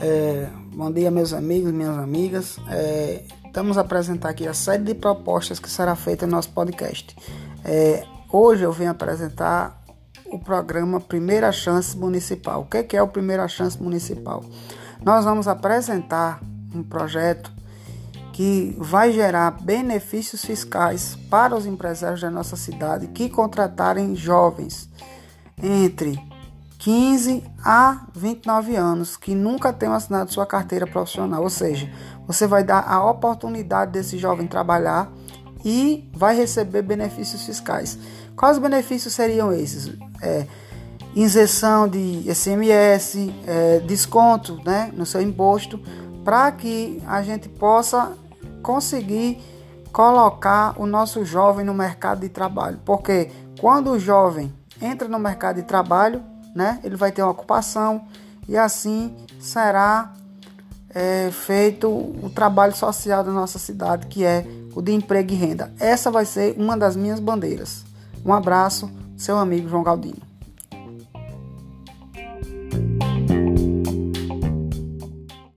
É, bom dia, meus amigos, minhas amigas. É, estamos apresentar aqui a série de propostas que será feita no nosso podcast. É, hoje eu venho apresentar o programa Primeira Chance Municipal. O é, que é o Primeira Chance Municipal? Nós vamos apresentar um projeto que vai gerar benefícios fiscais para os empresários da nossa cidade que contratarem jovens entre 15 a 29 anos que nunca tenham assinado sua carteira profissional, ou seja, você vai dar a oportunidade desse jovem trabalhar e vai receber benefícios fiscais. Quais benefícios seriam esses? É, isenção de SMS, é, desconto né, no seu imposto, para que a gente possa conseguir colocar o nosso jovem no mercado de trabalho. Porque quando o jovem entra no mercado de trabalho, né? Ele vai ter uma ocupação e assim será é, feito o trabalho social da nossa cidade, que é o de emprego e renda. Essa vai ser uma das minhas bandeiras. Um abraço, seu amigo João Galdino.